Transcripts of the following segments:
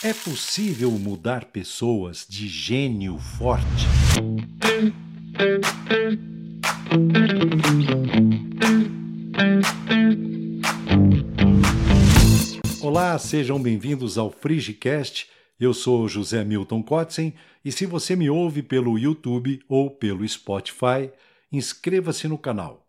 É possível mudar pessoas de gênio forte? Olá, sejam bem-vindos ao FrigiCast. Eu sou José Milton Kotzen e se você me ouve pelo YouTube ou pelo Spotify, inscreva-se no canal.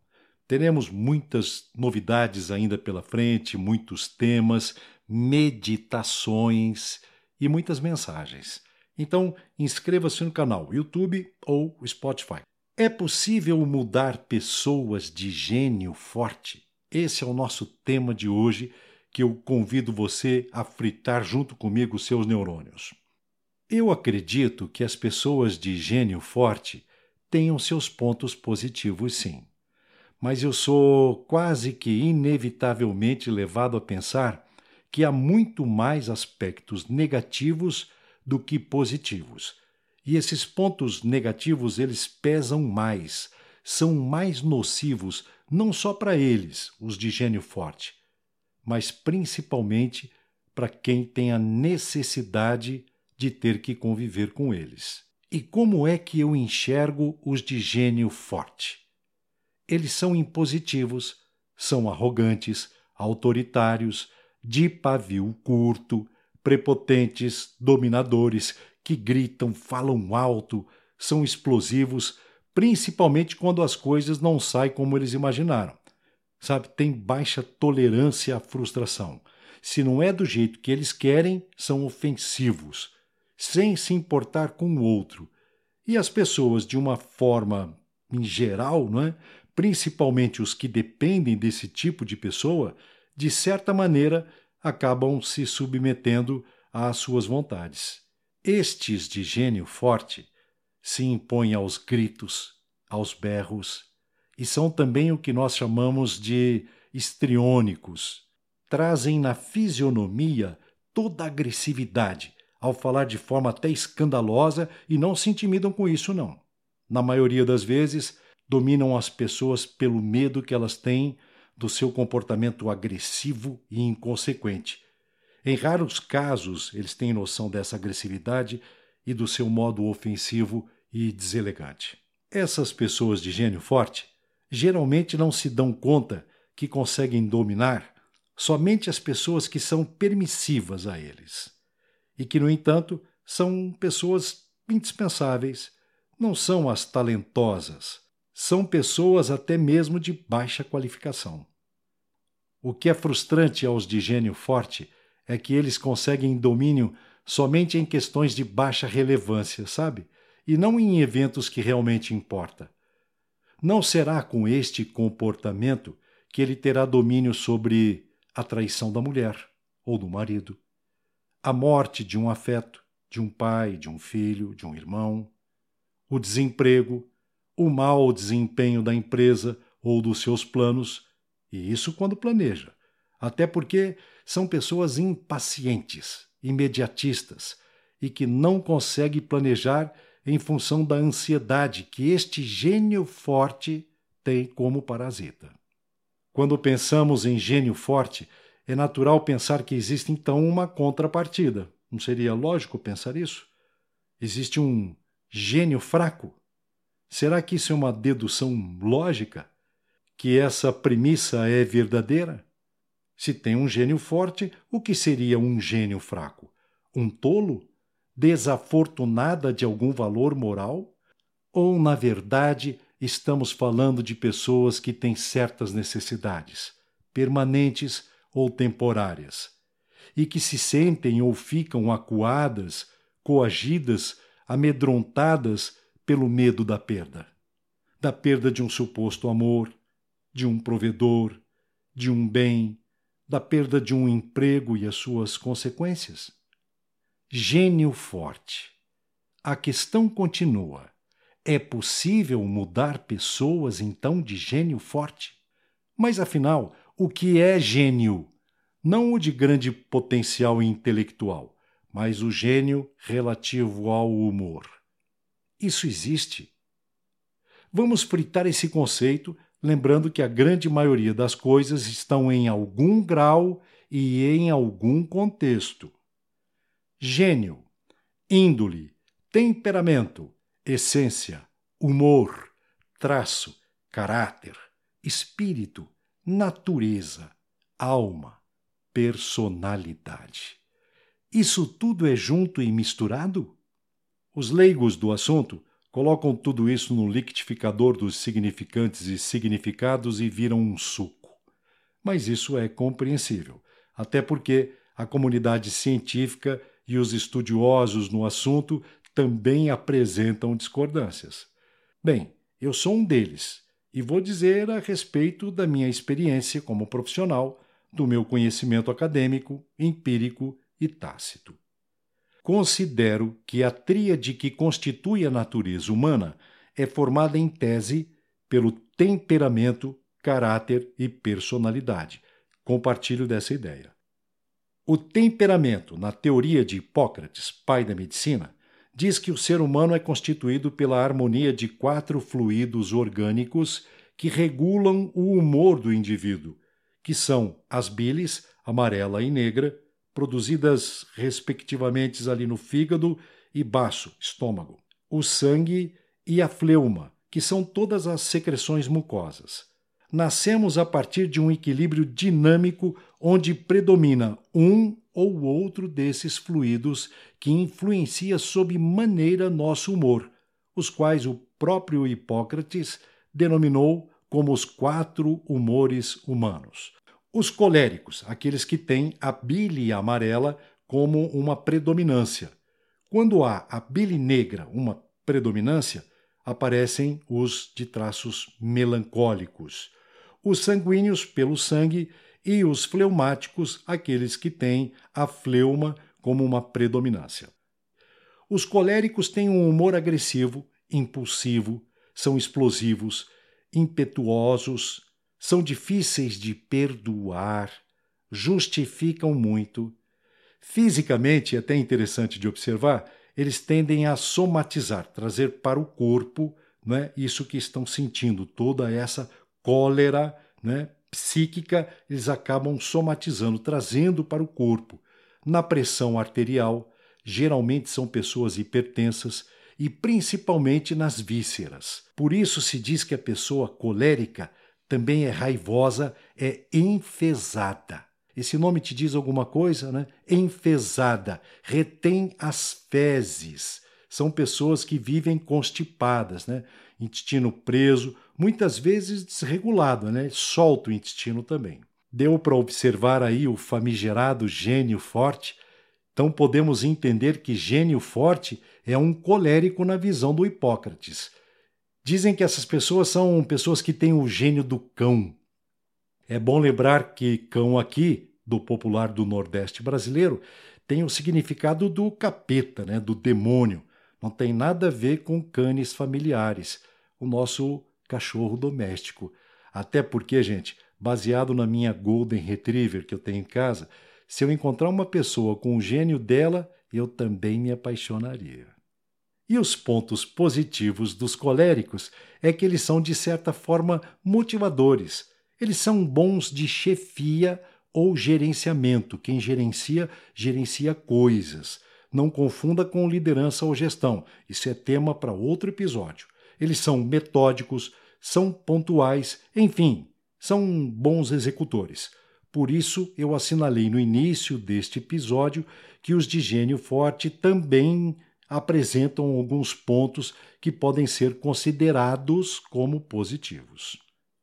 Teremos muitas novidades ainda pela frente, muitos temas, meditações e muitas mensagens. Então, inscreva-se no canal YouTube ou Spotify. É possível mudar pessoas de gênio forte? Esse é o nosso tema de hoje, que eu convido você a fritar junto comigo seus neurônios. Eu acredito que as pessoas de gênio forte tenham seus pontos positivos, sim mas eu sou quase que inevitavelmente levado a pensar que há muito mais aspectos negativos do que positivos. E esses pontos negativos eles pesam mais, são mais nocivos não só para eles, os de gênio forte, mas principalmente para quem tem a necessidade de ter que conviver com eles. E como é que eu enxergo os de gênio forte? eles são impositivos, são arrogantes, autoritários, de pavio curto, prepotentes, dominadores, que gritam, falam alto, são explosivos, principalmente quando as coisas não saem como eles imaginaram. Sabe, tem baixa tolerância à frustração. Se não é do jeito que eles querem, são ofensivos, sem se importar com o outro. E as pessoas, de uma forma em geral, não é? principalmente os que dependem desse tipo de pessoa, de certa maneira acabam se submetendo às suas vontades. Estes de gênio forte se impõem aos gritos, aos berros, e são também o que nós chamamos de histriônicos. Trazem na fisionomia toda a agressividade, ao falar de forma até escandalosa e não se intimidam com isso, não. Na maioria das vezes, dominam as pessoas pelo medo que elas têm do seu comportamento agressivo e inconsequente. Em raros casos, eles têm noção dessa agressividade e do seu modo ofensivo e deselegante. Essas pessoas de gênio forte geralmente não se dão conta que conseguem dominar somente as pessoas que são permissivas a eles e que, no entanto, são pessoas indispensáveis, não são as talentosas, são pessoas até mesmo de baixa qualificação. O que é frustrante aos de gênio forte é que eles conseguem domínio somente em questões de baixa relevância, sabe? E não em eventos que realmente importa. Não será com este comportamento que ele terá domínio sobre a traição da mulher ou do marido, a morte de um afeto, de um pai, de um filho, de um irmão, o desemprego, o mau desempenho da empresa ou dos seus planos, e isso quando planeja. Até porque são pessoas impacientes, imediatistas e que não conseguem planejar em função da ansiedade que este gênio forte tem como parasita. Quando pensamos em gênio forte, é natural pensar que existe então uma contrapartida. Não seria lógico pensar isso? Existe um gênio fraco? Será que isso é uma dedução lógica? Que essa premissa é verdadeira? Se tem um gênio forte, o que seria um gênio fraco? Um tolo? Desafortunada de algum valor moral? Ou, na verdade, estamos falando de pessoas que têm certas necessidades, permanentes ou temporárias, e que se sentem ou ficam acuadas, coagidas, amedrontadas pelo medo da perda. Da perda de um suposto amor, de um provedor, de um bem, da perda de um emprego e as suas consequências. Gênio forte. A questão continua. É possível mudar pessoas então de gênio forte? Mas afinal, o que é gênio? Não o de grande potencial intelectual, mas o gênio relativo ao humor. Isso existe. Vamos fritar esse conceito, lembrando que a grande maioria das coisas estão em algum grau e em algum contexto. gênio, índole, temperamento, essência, humor, traço, caráter, espírito, natureza, alma, personalidade. Isso tudo é junto e misturado? Os leigos do assunto colocam tudo isso no liquidificador dos significantes e significados e viram um suco. Mas isso é compreensível, até porque a comunidade científica e os estudiosos no assunto também apresentam discordâncias. Bem, eu sou um deles e vou dizer a respeito da minha experiência como profissional, do meu conhecimento acadêmico, empírico e tácito. Considero que a tríade que constitui a natureza humana é formada em tese pelo temperamento, caráter e personalidade. Compartilho dessa ideia. O temperamento, na teoria de Hipócrates, pai da medicina, diz que o ser humano é constituído pela harmonia de quatro fluidos orgânicos que regulam o humor do indivíduo, que são as bilis, amarela e negra, produzidas respectivamente ali no fígado e baço, estômago, o sangue e a fleuma, que são todas as secreções mucosas. Nascemos a partir de um equilíbrio dinâmico onde predomina um ou outro desses fluidos que influencia sob maneira nosso humor, os quais o próprio Hipócrates denominou como os quatro humores humanos. Os coléricos, aqueles que têm a bile amarela como uma predominância. Quando há a bile negra, uma predominância, aparecem os de traços melancólicos. Os sanguíneos pelo sangue e os fleumáticos, aqueles que têm a fleuma como uma predominância. Os coléricos têm um humor agressivo, impulsivo, são explosivos, impetuosos, são difíceis de perdoar, justificam muito. Fisicamente, é até interessante de observar, eles tendem a somatizar, trazer para o corpo né, isso que estão sentindo, toda essa cólera né, psíquica, eles acabam somatizando, trazendo para o corpo. Na pressão arterial, geralmente são pessoas hipertensas e principalmente nas vísceras. Por isso se diz que a pessoa colérica também é raivosa, é enfesada. Esse nome te diz alguma coisa, né? Enfesada, retém as fezes. São pessoas que vivem constipadas, né? Intestino preso, muitas vezes desregulado, né? Solta o intestino também. Deu para observar aí o famigerado gênio forte então podemos entender que gênio forte é um colérico na visão do Hipócrates. Dizem que essas pessoas são pessoas que têm o gênio do cão. É bom lembrar que cão aqui, do popular do Nordeste brasileiro, tem o significado do capeta, né, do demônio. Não tem nada a ver com canes familiares, o nosso cachorro doméstico. Até porque, gente, baseado na minha Golden Retriever que eu tenho em casa, se eu encontrar uma pessoa com o gênio dela, eu também me apaixonaria. E os pontos positivos dos coléricos é que eles são, de certa forma, motivadores. Eles são bons de chefia ou gerenciamento. Quem gerencia, gerencia coisas. Não confunda com liderança ou gestão. Isso é tema para outro episódio. Eles são metódicos, são pontuais, enfim, são bons executores. Por isso, eu assinalei no início deste episódio que os de gênio forte também apresentam alguns pontos que podem ser considerados como positivos.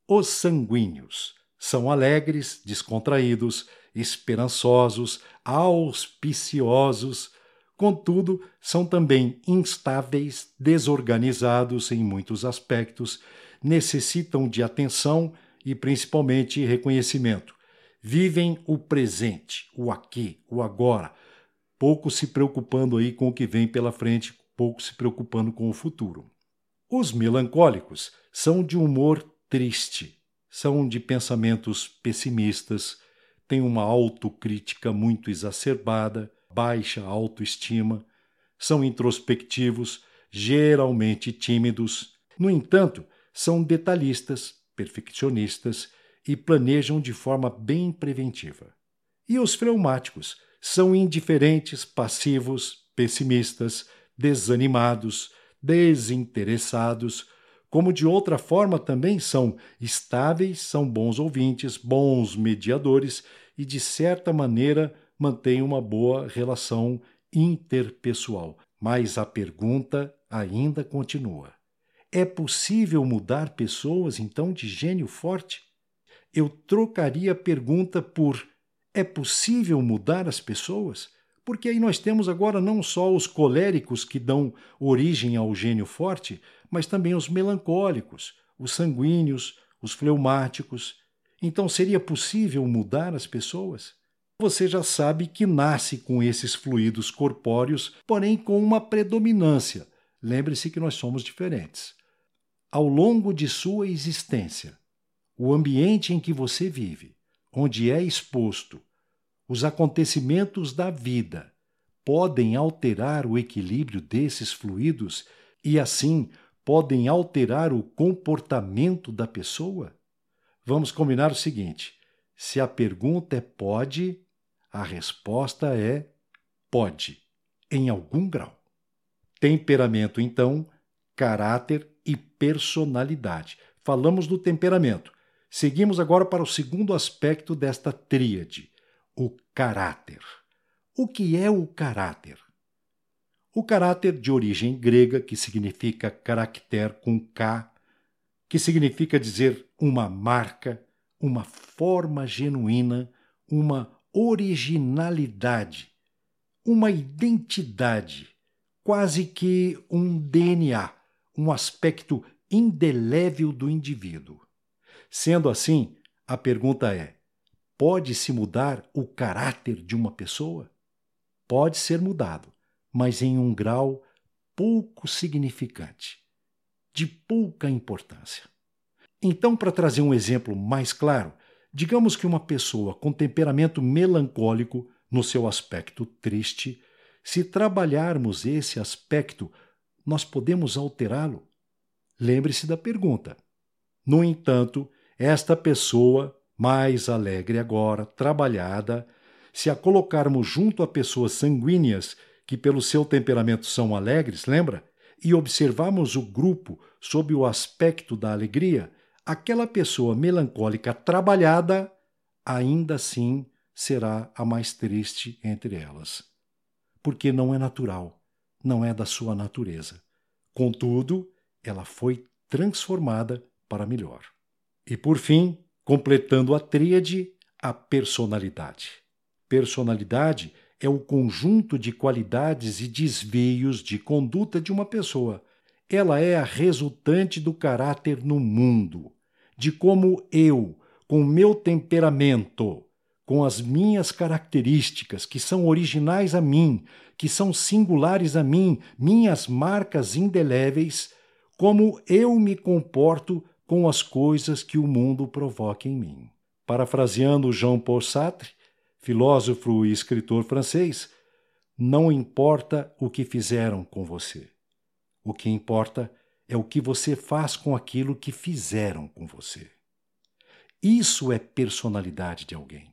Os sanguíneos são alegres, descontraídos, esperançosos, auspiciosos, contudo, são também instáveis, desorganizados em muitos aspectos, necessitam de atenção e principalmente reconhecimento vivem o presente, o aqui, o agora, pouco se preocupando aí com o que vem pela frente, pouco se preocupando com o futuro. Os melancólicos são de humor triste, são de pensamentos pessimistas, têm uma autocrítica muito exacerbada, baixa autoestima, são introspectivos, geralmente tímidos. No entanto, são detalhistas, perfeccionistas e planejam de forma bem preventiva. E os fleumáticos são indiferentes, passivos, pessimistas, desanimados, desinteressados, como de outra forma também são estáveis, são bons ouvintes, bons mediadores e, de certa maneira, mantêm uma boa relação interpessoal. Mas a pergunta ainda continua: é possível mudar pessoas, então, de gênio forte? Eu trocaria a pergunta por: é possível mudar as pessoas? Porque aí nós temos agora não só os coléricos que dão origem ao gênio forte, mas também os melancólicos, os sanguíneos, os fleumáticos. Então seria possível mudar as pessoas? Você já sabe que nasce com esses fluidos corpóreos, porém com uma predominância. Lembre-se que nós somos diferentes. Ao longo de sua existência, o ambiente em que você vive, onde é exposto, os acontecimentos da vida podem alterar o equilíbrio desses fluidos e, assim, podem alterar o comportamento da pessoa? Vamos combinar o seguinte: se a pergunta é pode, a resposta é pode, em algum grau. Temperamento, então, caráter e personalidade. Falamos do temperamento. Seguimos agora para o segundo aspecto desta tríade o caráter. O que é o caráter? O caráter de origem grega, que significa caracter com K, que significa dizer uma marca, uma forma genuína, uma originalidade, uma identidade, quase que um DNA, um aspecto indelével do indivíduo. Sendo assim, a pergunta é: Pode-se mudar o caráter de uma pessoa? Pode ser mudado, mas em um grau pouco significante, de pouca importância. Então, para trazer um exemplo mais claro, digamos que uma pessoa com temperamento melancólico, no seu aspecto triste, se trabalharmos esse aspecto, nós podemos alterá-lo? Lembre-se da pergunta. No entanto, esta pessoa mais alegre agora, trabalhada, se a colocarmos junto a pessoas sanguíneas que, pelo seu temperamento, são alegres, lembra? E observarmos o grupo sob o aspecto da alegria, aquela pessoa melancólica trabalhada ainda assim será a mais triste entre elas. Porque não é natural, não é da sua natureza. Contudo, ela foi transformada para melhor. E por fim, completando a tríade, a personalidade. Personalidade é o conjunto de qualidades e desvios de conduta de uma pessoa. Ela é a resultante do caráter no mundo, de como eu, com meu temperamento, com as minhas características que são originais a mim, que são singulares a mim, minhas marcas indeléveis, como eu me comporto com as coisas que o mundo provoca em mim. Parafraseando Jean-Paul Sartre, filósofo e escritor francês, não importa o que fizeram com você. O que importa é o que você faz com aquilo que fizeram com você. Isso é personalidade de alguém.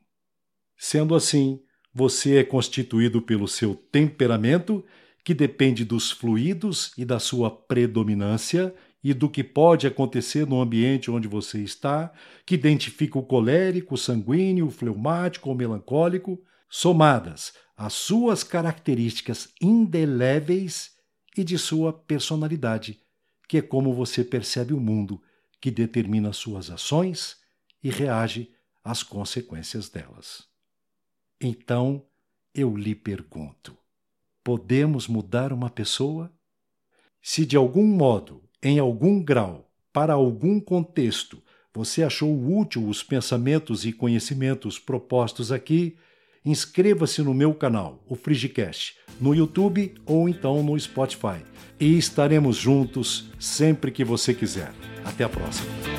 Sendo assim, você é constituído pelo seu temperamento, que depende dos fluidos e da sua predominância, e do que pode acontecer no ambiente onde você está, que identifica o colérico, o sanguíneo, o fleumático ou melancólico, somadas às suas características indeléveis e de sua personalidade, que é como você percebe o mundo, que determina suas ações e reage às consequências delas. Então, eu lhe pergunto: podemos mudar uma pessoa? Se de algum modo em algum grau, para algum contexto, você achou útil os pensamentos e conhecimentos propostos aqui, inscreva-se no meu canal, o Frigicast, no YouTube ou então no Spotify. E estaremos juntos sempre que você quiser. Até a próxima.